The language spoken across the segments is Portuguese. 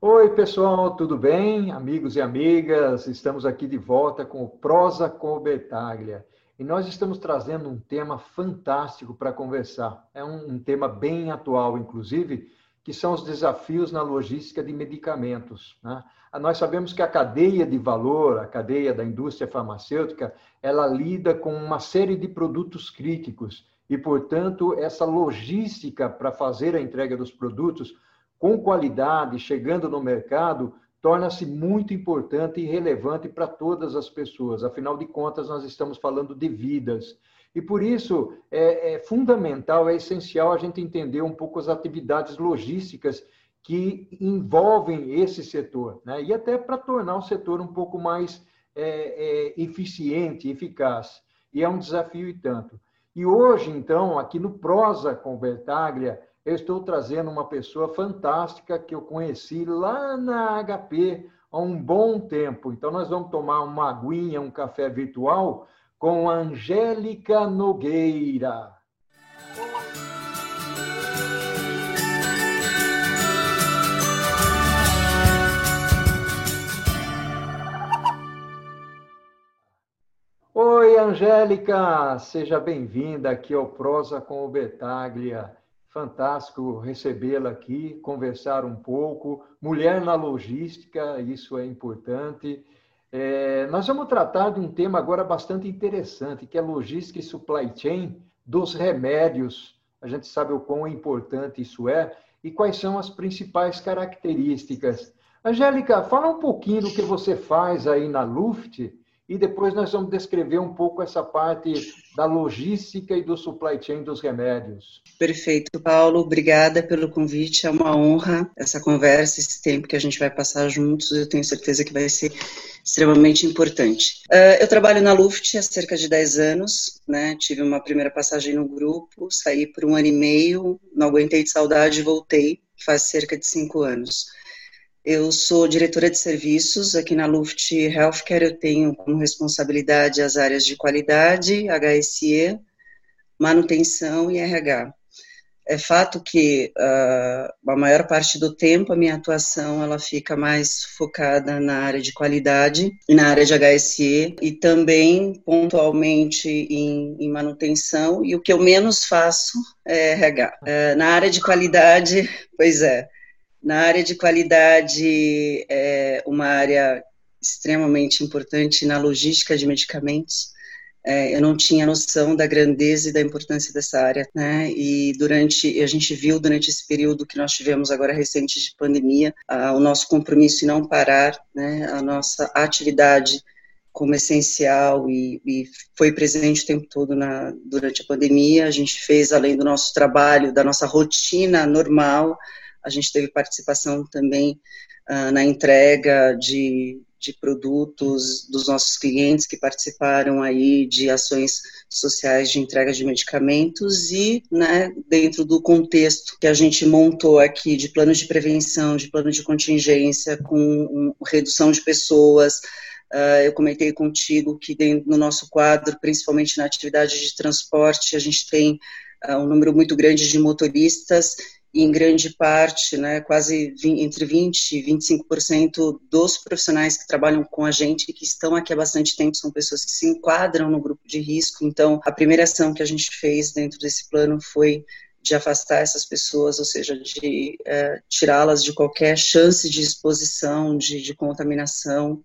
Oi, pessoal, tudo bem? Amigos e amigas, estamos aqui de volta com o Prosa com Betaglia. E nós estamos trazendo um tema fantástico para conversar. É um, um, tema bem atual, inclusive, que são os desafios na logística de medicamentos. Né? Nós sabemos que a cadeia de valor, a cadeia da indústria farmacêutica, ela lida com uma série de produtos críticos e, portanto, essa logística para fazer a entrega dos produtos com qualidade, chegando no mercado, torna-se muito importante e relevante para todas as pessoas. Afinal de contas, nós estamos falando de vidas. E por isso é, é, fundamental, é essencial a gente entender um pouco as atividades logísticas que envolvem esse setor, né? e até para tornar o setor um pouco mais é, é, eficiente, eficaz. E é um desafio e tanto. E hoje, então, aqui no Prosa com Bertaglia, eu estou trazendo uma pessoa fantástica que eu conheci lá na HP há um bom tempo. Então, nós vamos tomar uma aguinha, um café virtual com Angélica Nogueira. Oi, Angélica, seja bem-vinda aqui ao Prosa com o Betaglia. Fantástico recebê-la aqui, conversar um pouco. Mulher na logística, isso é importante. É, nós vamos tratar de um tema agora bastante interessante, que é logística e supply chain dos remédios. A gente sabe o quão importante isso é e quais são as principais características. Angélica, fala um pouquinho do que você faz aí na Luft e depois nós vamos descrever um pouco essa parte da logística e do supply chain dos remédios. Perfeito, Paulo. Obrigada pelo convite. É uma honra essa conversa, esse tempo que a gente vai passar juntos. Eu tenho certeza que vai ser extremamente importante. Uh, eu trabalho na Luft há cerca de 10 anos, né? Tive uma primeira passagem no grupo, saí por um ano e meio, não aguentei de saudade e voltei faz cerca de cinco anos. Eu sou diretora de serviços aqui na Luft Healthcare. Eu tenho como responsabilidade as áreas de qualidade, HSE, manutenção e RH. É fato que uh, a maior parte do tempo a minha atuação ela fica mais focada na área de qualidade e na área de HSE e também pontualmente em, em manutenção e o que eu menos faço é RH. Uh, na área de qualidade, pois é, na área de qualidade, é uma área extremamente importante na logística de medicamentos. É, eu não tinha noção da grandeza e da importância dessa área, né? E durante, a gente viu durante esse período que nós tivemos agora recente de pandemia, a, o nosso compromisso em não parar, né? A nossa atividade como essencial e, e, foi presente o tempo todo na, durante a pandemia. A gente fez, além do nosso trabalho, da nossa rotina normal, a gente teve participação também uh, na entrega de, de produtos dos nossos clientes que participaram aí de ações sociais de entrega de medicamentos e, né, dentro do contexto que a gente montou aqui de plano de prevenção, de plano de contingência, com redução de pessoas, uh, eu comentei contigo que dentro, no nosso quadro, principalmente na atividade de transporte, a gente tem uh, um número muito grande de motoristas em grande parte, né, quase 20, entre 20 e 25% dos profissionais que trabalham com a gente e que estão aqui há bastante tempo são pessoas que se enquadram no grupo de risco. Então, a primeira ação que a gente fez dentro desse plano foi de afastar essas pessoas, ou seja, de é, tirá-las de qualquer chance de exposição, de, de contaminação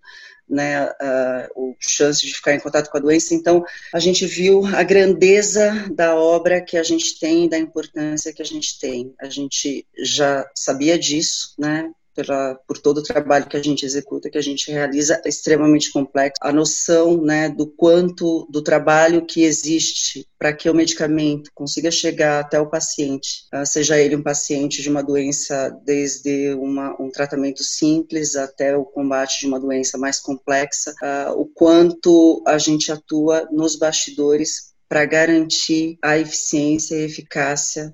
né, a, chance de ficar em contato com a doença. Então, a gente viu a grandeza da obra que a gente tem, da importância que a gente tem. A gente já sabia disso, né? Pela, por todo o trabalho que a gente executa, que a gente realiza, é extremamente complexo. A noção né, do quanto do trabalho que existe para que o medicamento consiga chegar até o paciente, uh, seja ele um paciente de uma doença, desde uma, um tratamento simples até o combate de uma doença mais complexa, uh, o quanto a gente atua nos bastidores para garantir a eficiência e eficácia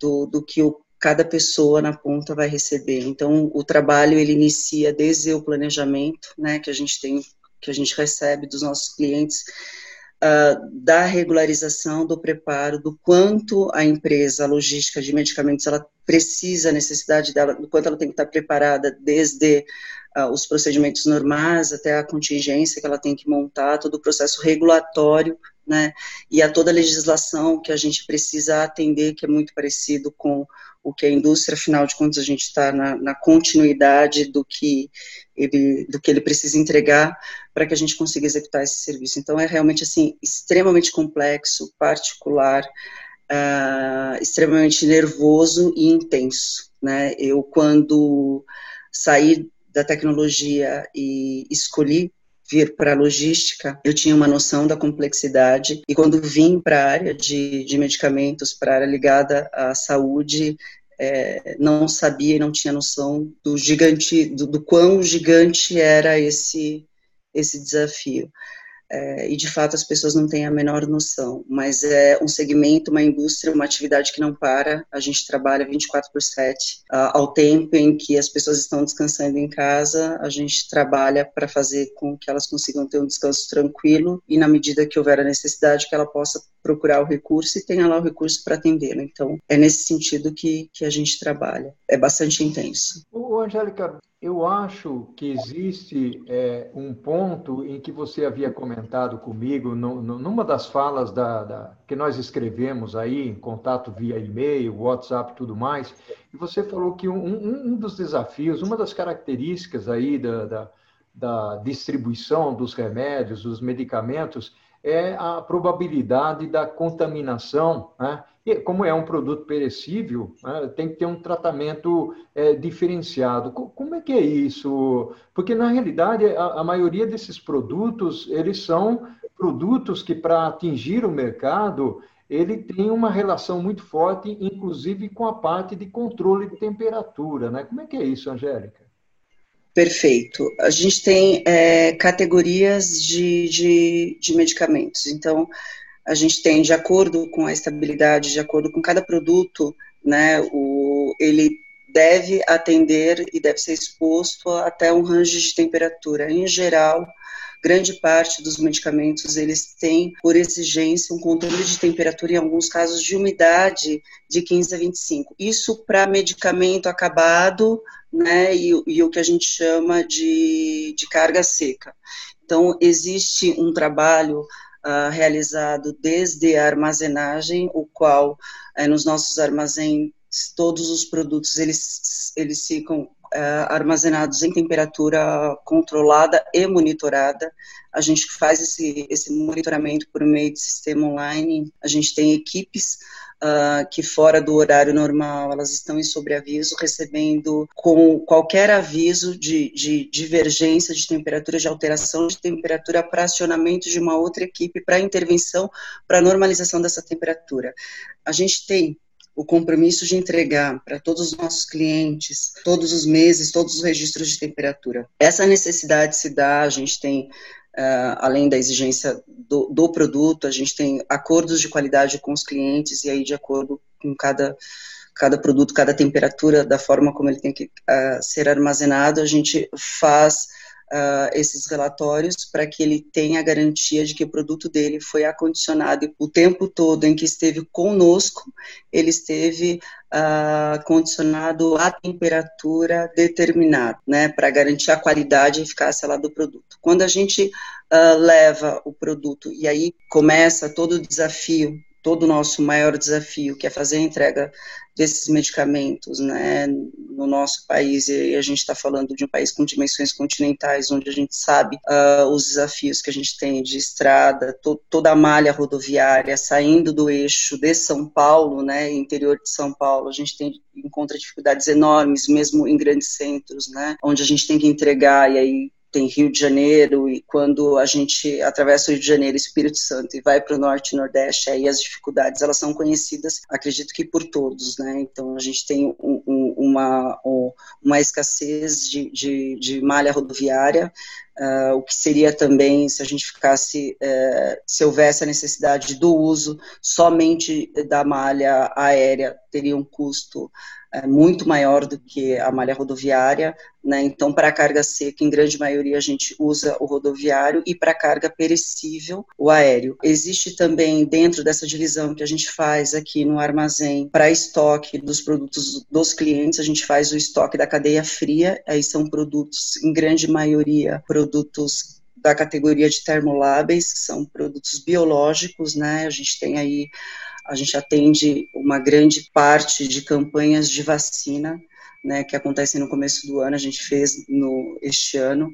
do, do que o cada pessoa na ponta vai receber. Então, o trabalho ele inicia desde o planejamento, né, que a gente tem, que a gente recebe dos nossos clientes, uh, da regularização, do preparo, do quanto a empresa a logística de medicamentos ela precisa, a necessidade dela, do quanto ela tem que estar preparada desde uh, os procedimentos normais até a contingência que ela tem que montar, todo o processo regulatório, né, e a toda a legislação que a gente precisa atender, que é muito parecido com o que a indústria, afinal de contas, a gente está na, na, continuidade do que, ele, do que ele precisa entregar para que a gente consiga executar esse serviço. Então, é realmente, assim, extremamente complexo, particular, uh, extremamente nervoso e intenso, né? Eu, quando saí da tecnologia e escolhi vir para a logística, eu tinha uma noção da complexidade, e quando vim para a área de, de medicamentos, para a área ligada à saúde, é, não sabia e não tinha noção do gigante, do, do quão gigante era esse, esse desafio é, e de fato as pessoas não têm a menor noção, mas é um segmento, uma indústria, uma atividade que não para, a gente trabalha 24 por 7, uh, ao tempo em que as pessoas estão descansando em casa, a gente trabalha para fazer com que elas consigam ter um descanso tranquilo e na medida que houver a necessidade que ela possa procurar o recurso e tenha lá o recurso para atendê-la. Então, é nesse sentido que, que a gente trabalha. É bastante intenso. Ô, Angélica, eu acho que existe é, um ponto em que você havia comentado comigo, no, no, numa das falas da, da, que nós escrevemos aí, em contato via e-mail, WhatsApp tudo mais, e você falou que um, um, um dos desafios, uma das características aí da, da, da distribuição dos remédios, dos medicamentos, é a probabilidade da contaminação, né? E como é um produto perecível, né, tem que ter um tratamento é, diferenciado. Como é que é isso? Porque, na realidade, a, a maioria desses produtos, eles são produtos que, para atingir o mercado, ele tem uma relação muito forte, inclusive com a parte de controle de temperatura. Né? Como é que é isso, Angélica? Perfeito. A gente tem é, categorias de, de, de, medicamentos. Então, a gente tem, de acordo com a estabilidade, de acordo com cada produto, né, o, ele deve atender e deve ser exposto até um range de temperatura. Em geral, grande parte dos medicamentos eles têm por exigência um controle de temperatura em alguns casos de umidade de 15 a 25. Isso para medicamento acabado, né, e, e, o que a gente chama de, de carga seca. Então existe um trabalho uh, realizado desde a armazenagem, o qual uh, nos nossos armazéns todos os produtos eles eles ficam uh, armazenados em temperatura controlada e monitorada. A gente faz esse, esse monitoramento por meio de sistema online. A gente tem equipes uh, que fora do horário normal elas estão em sobreaviso, recebendo com qualquer aviso de, de divergência de temperatura, de alteração de temperatura, para acionamento de uma outra equipe para intervenção, para normalização dessa temperatura. A gente tem o compromisso de entregar para todos os nossos clientes, todos os meses, todos os registros de temperatura. Essa necessidade se dá, a gente tem, uh, além da exigência do, do, produto, a gente tem acordos de qualidade com os clientes, e aí, de acordo com cada, cada produto, cada temperatura, da forma como ele tem que uh, ser armazenado, a gente faz uh, esses relatórios para que ele tenha a garantia de que o produto dele foi acondicionado o tempo todo em que esteve conosco, ele esteve uh, condicionado à temperatura determinada, né, para garantir a qualidade e eficácia lá do produto. Quando a gente uh, leva o produto e aí começa todo o desafio todo o nosso maior desafio, que é fazer a entrega desses medicamentos, né, no nosso país, e a gente está falando de um país com dimensões continentais, onde a gente sabe uh, os desafios que a gente tem de estrada, to toda a malha rodoviária saindo do eixo de São Paulo, né, interior de São Paulo, a gente tem encontra dificuldades enormes, mesmo em grandes centros, né, onde a gente tem que entregar, e aí tem Rio de Janeiro, e quando a gente atravessa o Rio de Janeiro, Espírito Santo, e vai para o Norte e Nordeste, aí as dificuldades, elas são conhecidas, acredito que por todos, né, então a gente tem um, um, uma, uma escassez de, de, de malha rodoviária, Uh, o que seria também se a gente ficasse, uh, se houvesse a necessidade do uso somente da malha aérea, teria um custo é muito maior do que a malha rodoviária, né? Então, para carga seca, em grande maioria, a gente usa o rodoviário e para carga perecível, o aéreo. Existe também, dentro dessa divisão que a gente faz aqui no armazém, para estoque dos produtos dos clientes, a gente faz o estoque da cadeia fria, aí são produtos, em grande maioria, produtos da categoria de termoláveis, são produtos biológicos, né? A gente tem aí a gente atende uma grande parte de campanhas de vacina, né, que acontecem no começo do ano. A gente fez no este ano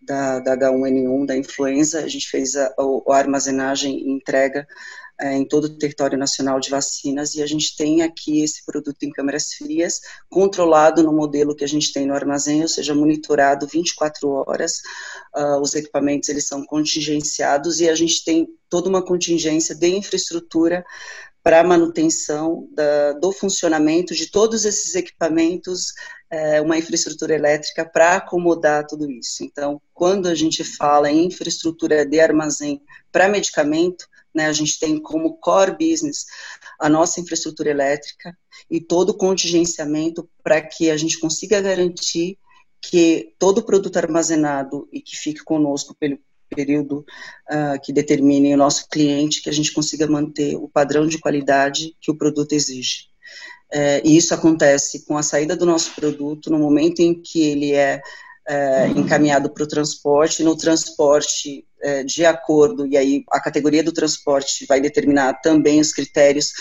da, da H1N1, da influenza, a gente fez a, a, armazenagem e entrega é, em todo o território nacional de vacinas e a gente tem aqui esse produto em câmeras frias, controlado no modelo que a gente tem no armazém, ou seja, monitorado 24 horas. Uh, os equipamentos eles são contingenciados e a gente tem toda uma contingência de infraestrutura para a manutenção da, do funcionamento de todos esses equipamentos, é, uma infraestrutura elétrica para acomodar tudo isso. Então, quando a gente fala em infraestrutura de armazém para medicamento, né, a gente tem como core business a nossa infraestrutura elétrica e todo o contingenciamento para que a gente consiga garantir que todo produto armazenado e que fique conosco pelo, período uh, que determine o nosso cliente, que a gente consiga manter o padrão de qualidade que o produto exige. É, e isso acontece com a saída do nosso produto, no momento em que ele é, é encaminhado para o transporte, no transporte é, de acordo, e aí a categoria do transporte vai determinar também os critérios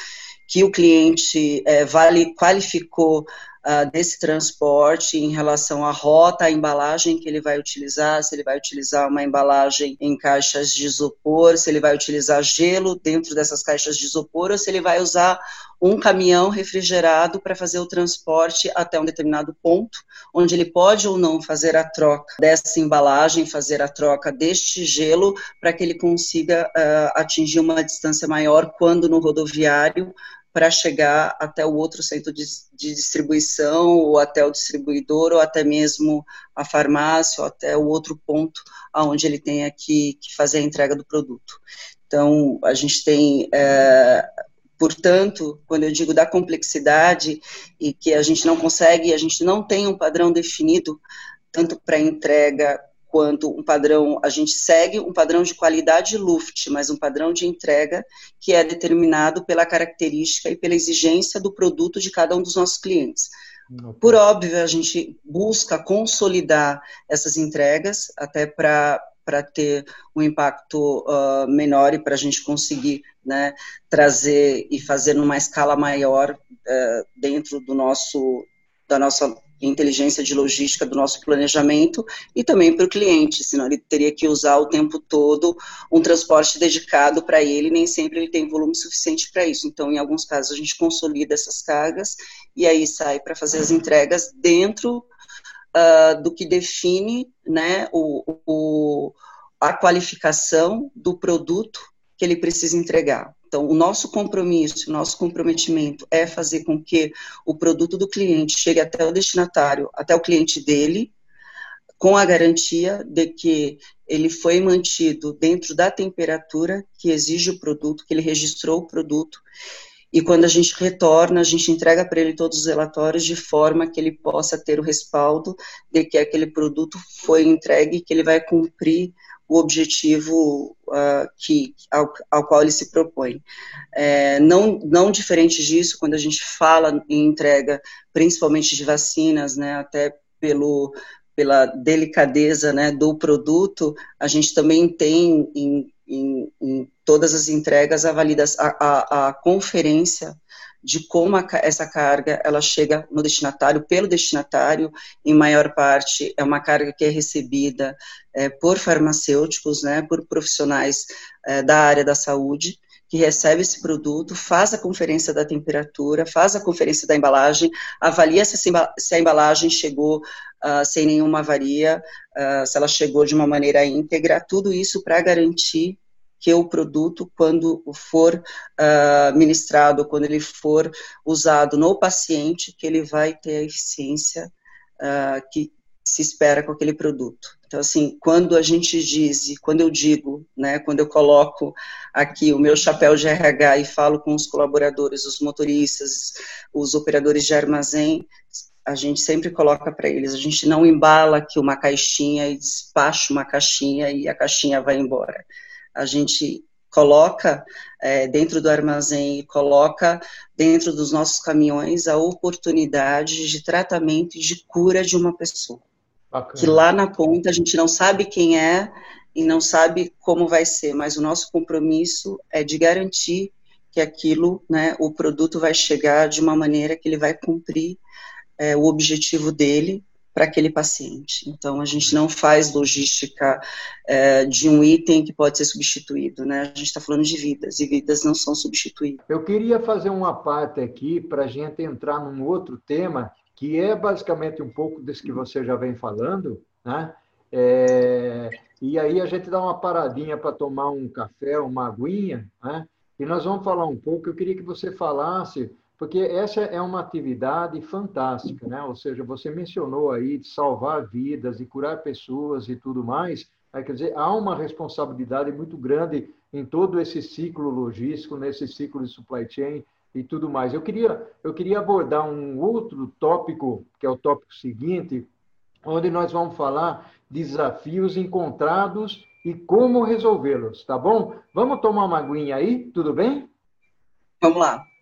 que o cliente é, vale, qualificou uh, desse transporte em relação à rota, à embalagem que ele vai utilizar, se ele vai utilizar uma embalagem em caixas de isopor, se ele vai utilizar gelo dentro dessas caixas de isopor, ou se ele vai usar um caminhão refrigerado para fazer o transporte até um determinado ponto, onde ele pode ou não fazer a troca dessa embalagem, fazer a troca deste gelo, para que ele consiga uh, atingir uma distância maior quando no rodoviário para chegar até o outro centro de, de, distribuição, ou até o distribuidor, ou até mesmo a farmácia, ou até o outro ponto aonde ele tenha que, que fazer a entrega do produto. Então, a gente tem, é, portanto, quando eu digo da complexidade e que a gente não consegue, a gente não tem um padrão definido, tanto para entrega quanto um padrão, a gente segue um padrão de qualidade Luft, mas um padrão de entrega que é determinado pela característica e pela exigência do produto de cada um dos nossos clientes. Por óbvio, a gente busca consolidar essas entregas, até para para ter um impacto uh, menor e para a gente conseguir né, trazer e fazer numa escala maior uh, dentro do nosso da nossa inteligência de logística do nosso planejamento e também para o cliente, senão ele teria que usar o tempo todo um transporte dedicado para ele, nem sempre ele tem volume suficiente para isso. Então, em alguns casos, a gente consolida essas cargas e aí sai para fazer as entregas dentro uh, do que define né, o, o, a qualificação do produto que ele precisa entregar. Então, o nosso compromisso, o nosso comprometimento é fazer com que o produto do cliente chegue até o destinatário, até o cliente dele, com a garantia de que ele foi mantido dentro da temperatura que exige o produto, que ele registrou o produto. E quando a gente retorna, a gente entrega para ele todos os relatórios de forma que ele possa ter o respaldo de que aquele produto foi entregue, que ele vai cumprir o objetivo uh, que, ao, ao, qual ele se propõe. É, não, não diferente disso, quando a gente fala em entrega, principalmente de vacinas, né, até pelo, pela delicadeza né, do produto, a gente também tem em, em, em todas as entregas a, a, a, a conferência de como a, essa carga ela chega no destinatário, pelo destinatário, em maior parte é uma carga que é recebida é, por farmacêuticos, né, por profissionais é, da área da saúde, que recebe esse produto, faz a conferência da temperatura, faz a conferência da embalagem, avalia se, a embalagem chegou uh, sem nenhuma avaria, uh, se ela chegou de uma maneira íntegra, tudo isso para garantir que o produto, quando for uh, ministrado, quando ele for usado no paciente, que ele vai ter a eficiência uh, que se espera com aquele produto. Então, assim, quando a gente diz, quando eu digo, né, quando eu coloco aqui o meu chapéu de RH e falo com os colaboradores, os motoristas, os operadores de armazém, a gente sempre coloca para eles, a gente não embala aqui uma caixinha e despacha uma caixinha e a caixinha vai embora. A gente coloca é, dentro do armazém, coloca dentro dos nossos caminhões a oportunidade de tratamento e de cura de uma pessoa. Bacana. Que lá na ponta a gente não sabe quem é e não sabe como vai ser, mas o nosso compromisso é de garantir que aquilo, né, o produto vai chegar de uma maneira que ele vai cumprir é, o objetivo dele para aquele paciente. Então, a gente não faz logística é, de um item que pode ser substituído, né? A gente está falando de vidas, e vidas não são substituídas. Eu queria fazer uma parte aqui para a gente entrar num outro tema, que é basicamente um pouco desse que você já vem falando, né? É, e aí a gente dá uma paradinha para tomar um café, uma aguinha, né? E nós vamos falar um pouco. Eu queria que você falasse porque essa é uma atividade fantástica, né? Ou seja, você mencionou aí de salvar vidas, de curar pessoas e tudo mais. Né? Quer dizer, há uma responsabilidade muito grande em todo esse ciclo logístico, nesse ciclo de supply chain e tudo mais. Eu queria, eu queria abordar um outro tópico, que é o tópico seguinte, onde nós vamos falar desafios encontrados e como resolvê-los, tá bom? Vamos tomar uma aguinha aí, tudo bem? Vamos lá.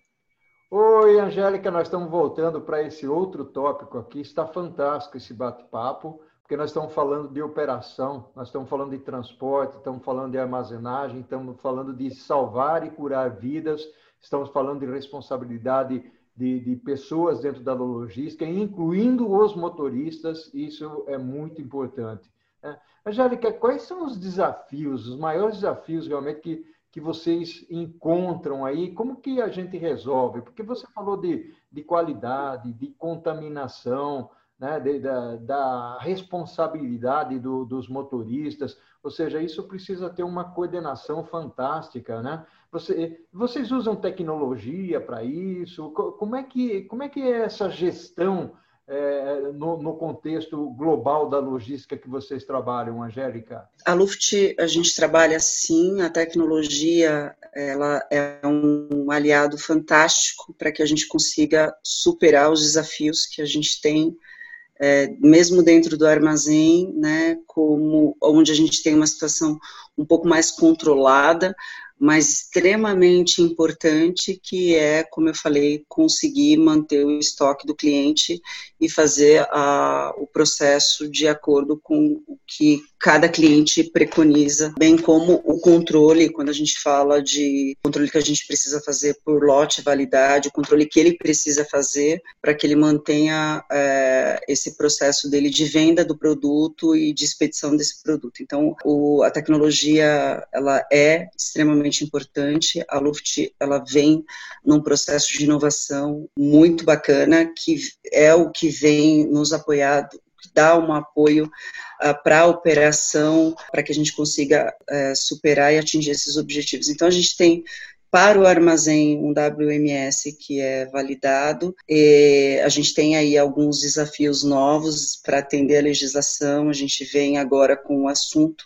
Oi, Angélica, nós estamos voltando para esse outro tópico aqui. Está fantástico esse bate-papo, porque nós estamos falando de operação, nós estamos falando de transporte, estamos falando de armazenagem, estamos falando de salvar e curar vidas, estamos falando de responsabilidade de, de pessoas dentro da logística, incluindo os motoristas, isso é muito importante. Né? Angélica, quais são os desafios, os maiores desafios realmente que que vocês encontram aí? Como que a gente resolve? Porque você falou de, de qualidade, de contaminação, né, de, da, da, responsabilidade do, dos motoristas, ou seja, isso precisa ter uma coordenação fantástica, né? Você, vocês usam tecnologia para isso? Como é que como é que é essa gestão é, no, no, contexto global da logística que vocês trabalham, Angélica? A Luft, a gente trabalha sim, a tecnologia ela é um aliado fantástico para que a gente consiga superar os desafios que a gente tem, é, mesmo dentro do armazém, né, como onde a gente tem uma situação um pouco mais controlada, mas extremamente importante, que é, como eu falei, conseguir manter o estoque do cliente e fazer a, o processo de acordo com o que cada cliente preconiza, bem como o controle, quando a gente fala de controle que a gente precisa fazer por lote, validade, o controle que ele precisa fazer para que ele mantenha é, esse processo dele de venda do produto e de expedição desse produto. Então, o, a tecnologia, ela é extremamente importante, a Luft, ela vem num processo de inovação muito bacana, que é o que vem nos apoiar dá um apoio uh, para a operação, para que a gente consiga uh, superar e atingir esses objetivos. Então, a gente tem para o armazém um WMS que é validado. E a gente tem aí alguns desafios novos para atender a legislação. A gente vem agora com um assunto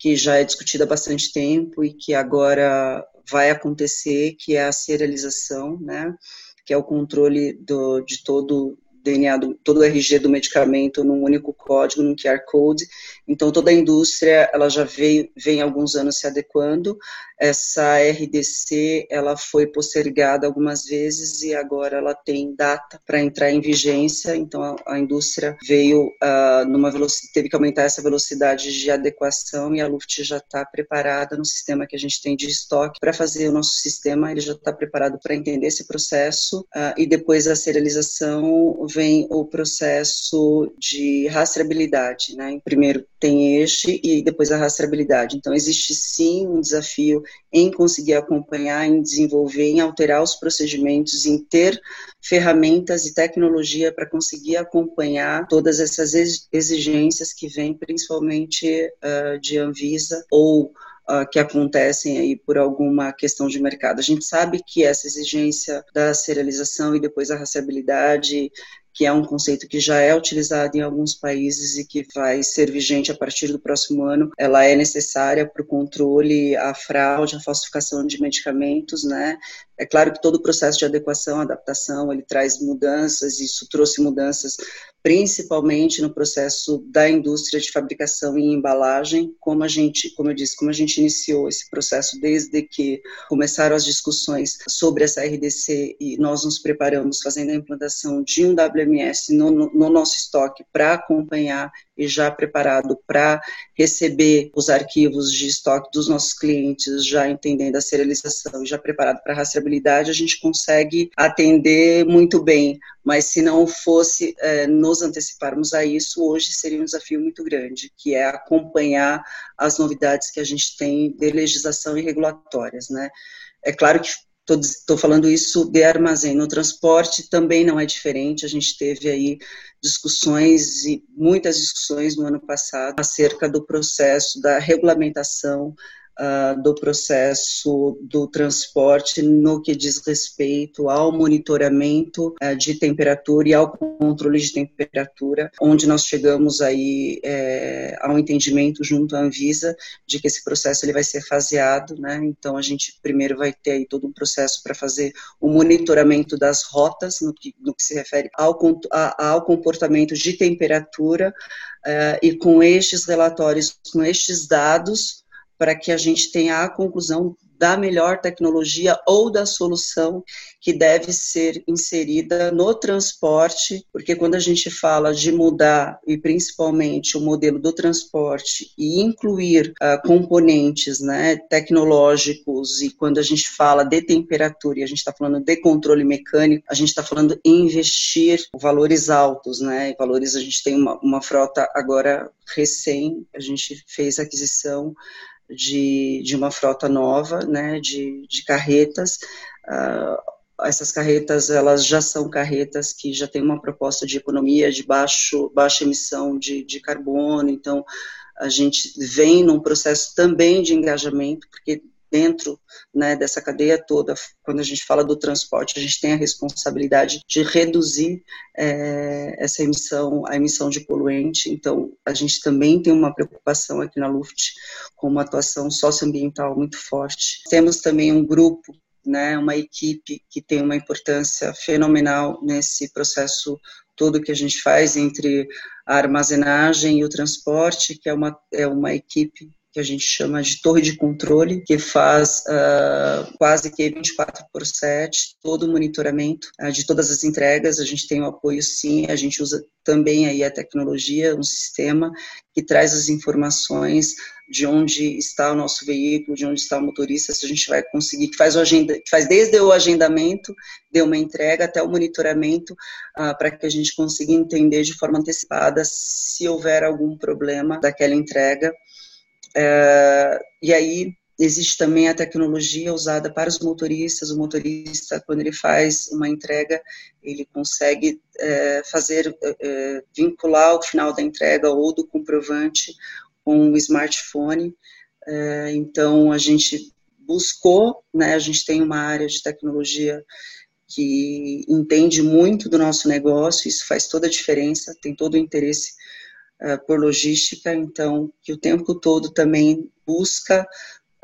que já é discutido há bastante tempo e que agora vai acontecer, que é a serialização, né? Que é o controle do, de todo DNA, do, todo o RG do medicamento num único código, num QR Code. Então, toda a indústria, ela já veio, vem há alguns anos se adequando essa RDC ela foi postergada algumas vezes e agora ela tem data para entrar em vigência. Então a, a indústria veio uh, numa velocidade, teve que aumentar essa velocidade de adequação e a Luft já está preparada no sistema que a gente tem de estoque para fazer o nosso sistema. Ele já está preparado para entender esse processo uh, e depois da serialização vem o processo de rastreabilidade, né? Primeiro tem este e depois a rastreabilidade. Então existe sim um desafio em conseguir acompanhar, em desenvolver, em alterar os procedimentos, em ter ferramentas e tecnologia para conseguir acompanhar todas essas exigências que vêm principalmente uh, de Anvisa ou Uh, que acontecem aí por alguma questão de mercado. A gente sabe que essa exigência da serialização e depois a rastreabilidade que é um conceito que já é utilizado em alguns países e que vai ser vigente a partir do próximo ano, ela é necessária para o controle, a fraude, a falsificação de medicamentos, né? É claro que todo o processo de adequação, adaptação, ele traz mudanças, isso trouxe mudanças principalmente no processo da indústria de fabricação e embalagem, como a gente, como eu disse, como a gente iniciou esse processo desde que começaram as discussões sobre essa RDC e nós nos preparamos fazendo a implantação de um WMS no, no, no nosso estoque para acompanhar e já preparado para receber os arquivos de estoque dos nossos clientes, já entendendo a serialização, já preparado para rastreabilidade, a gente consegue atender muito bem. Mas se não fosse é, nos anteciparmos a isso, hoje seria um desafio muito grande, que é acompanhar as novidades que a gente tem de legislação e regulatórias, né? É claro que Estou falando isso de armazém. No transporte também não é diferente. A gente teve aí discussões e muitas discussões no ano passado acerca do processo da regulamentação uh, do processo do transporte no que diz respeito ao monitoramento uh, de temperatura e ao controle de temperatura, onde nós chegamos aí é, ao entendimento junto à Anvisa de que esse processo ele vai ser faseado, né? Então a gente primeiro vai ter aí todo um processo para fazer o monitoramento das rotas no que, no que se refere ao, ao comportamento de temperatura uh, e com estes relatórios, com estes dados, para que a gente tenha a conclusão da melhor tecnologia ou da solução que deve ser inserida no transporte, porque quando a gente fala de mudar, e principalmente o modelo do transporte, e incluir uh, componentes né, tecnológicos, e quando a gente fala de temperatura, e a gente está falando de controle mecânico, a gente está falando em investir valores altos, né, valores, a gente tem uma, uma frota agora recém, a gente fez aquisição de, de uma frota nova, né, de, de carretas. Uh, essas carretas, elas já são carretas que já têm uma proposta de economia de baixo, baixa emissão de, de carbono, então a gente vem num processo também de engajamento, porque dentro né, dessa cadeia toda, quando a gente fala do transporte, a gente tem a responsabilidade de reduzir é, essa emissão, a emissão de poluente. Então, a gente também tem uma preocupação aqui na Luft com uma atuação socioambiental muito forte. Temos também um grupo né, uma equipe que tem uma importância fenomenal nesse processo todo que a gente faz entre a armazenagem e o transporte, que é uma, é uma equipe que a gente chama de torre de controle, que faz uh, quase que 24 por 7 todo o monitoramento uh, de todas as entregas. A gente tem o apoio, sim, a gente usa também aí a tecnologia, um sistema que traz as informações de onde está o nosso veículo, de onde está o motorista, se a gente vai conseguir, que faz, o agenda, que faz desde o agendamento de uma entrega até o monitoramento, uh, para que a gente consiga entender de forma antecipada se houver algum problema daquela entrega é, e aí existe também a tecnologia usada para os motoristas. O motorista, quando ele faz uma entrega, ele consegue é, fazer, é, é vincular o final da entrega ou do comprovante com o smartphone. É, então, a gente buscou, né, a gente tem uma área de tecnologia que entende muito do nosso negócio, isso faz toda a diferença, tem todo o interesse uh, por logística, então, que o tempo todo também busca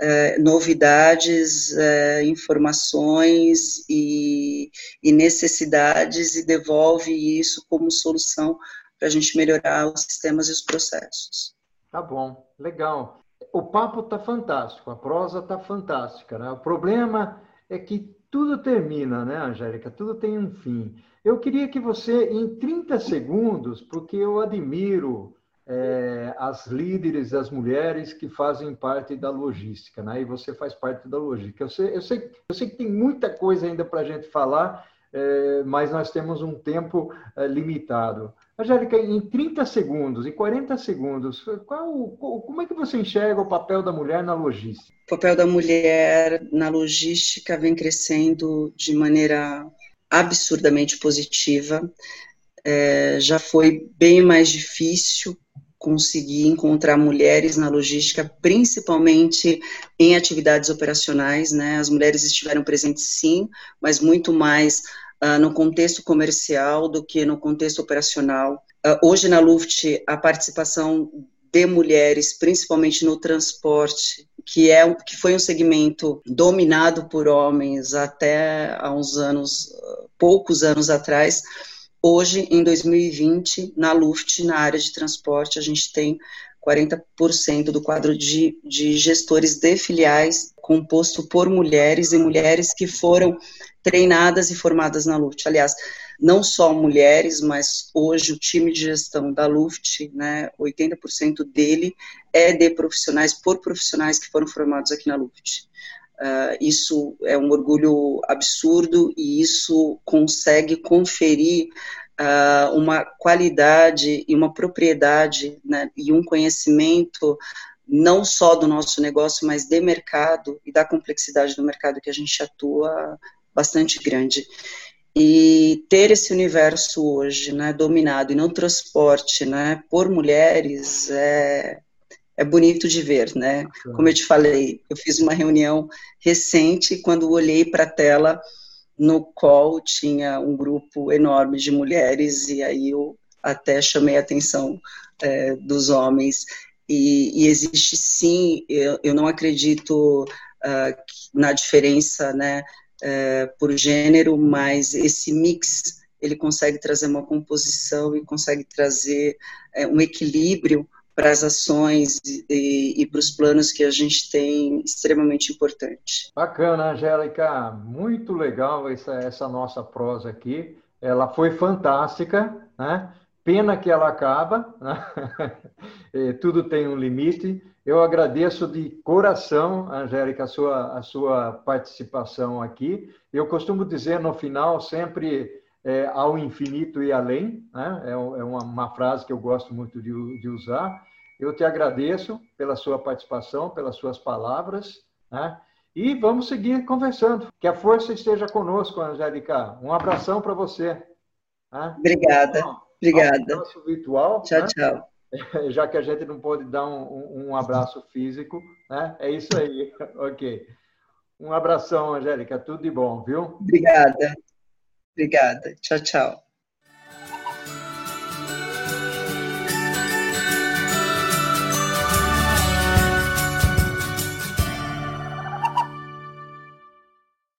uh, novidades, uh, informações e, e, necessidades e devolve isso como solução para a gente melhorar os sistemas e os processos. Tá bom, legal. O papo está fantástico, a prosa está fantástica. Né? O problema é que tudo termina, né, Angélica? Tudo tem um fim. Eu queria que você, em 30 segundos, porque eu admiro é, as líderes, as mulheres que fazem parte da logística, né? E você faz parte da logística. Eu sei, eu sei, eu sei que tem muita coisa ainda para a gente falar, é, mas nós temos um tempo é, limitado. Angélica, em 30 segundos, em 40 segundos, qual, como é que você enxerga o papel da mulher na logística? O papel da mulher na logística vem crescendo de maneira absurdamente positiva. É, já foi bem mais difícil conseguir encontrar mulheres na logística, principalmente em atividades operacionais, né? As mulheres estiveram presentes sim, mas muito mais uh, no contexto comercial do que no contexto operacional. Uh, hoje na Luft, a participação de mulheres, principalmente no transporte, que é que foi um segmento dominado por homens até há uns anos, poucos anos atrás. Hoje, em 2020, na Luft, na área de transporte, a gente tem 40% do quadro de, de gestores de filiais composto por mulheres e mulheres que foram treinadas e formadas na Luft. Aliás, não só mulheres, mas hoje o time de gestão da Luft, né, 80% dele é de profissionais, por profissionais que foram formados aqui na Luft. Uh, isso é um orgulho absurdo e isso consegue conferir uh, uma qualidade e uma propriedade né, e um conhecimento não só do nosso negócio, mas de mercado e da complexidade do mercado que a gente atua bastante grande. E ter esse universo hoje, né, dominado e no transporte, né, por mulheres, é, é bonito de ver, né? Como eu te falei, eu fiz uma reunião recente, quando olhei para a tela, no qual tinha um grupo enorme de mulheres, e aí eu até chamei a atenção é, dos homens. E, e, existe sim, eu, eu não acredito uh, na diferença né, uh, por gênero, mas esse mix ele consegue trazer uma composição e consegue trazer uh, um equilíbrio para as ações e, e para os planos que a gente tem extremamente importante. Bacana, Angélica, muito legal essa, essa nossa prosa aqui. Ela foi fantástica, né? Pena que ela acaba, né? tudo tem um limite. Eu agradeço de coração, Angélica, a sua, a sua participação aqui. Eu costumo dizer no final sempre é, ao infinito e além, né? é, é uma, uma, frase que eu gosto muito de, de, usar. Eu te agradeço pela sua participação, pelas suas palavras, né? e vamos seguir conversando. Que a força esteja conosco, Angélica. Um abração para você. Né? Obrigada. Bom, Obrigada. Nosso virtual. Tchau, né? tchau. Já que a gente não pode dar um, um abraço físico, né? É isso aí. ok. Um abração, Angélica. Tudo de bom, viu? Obrigada. Obrigada. Tchau, tchau.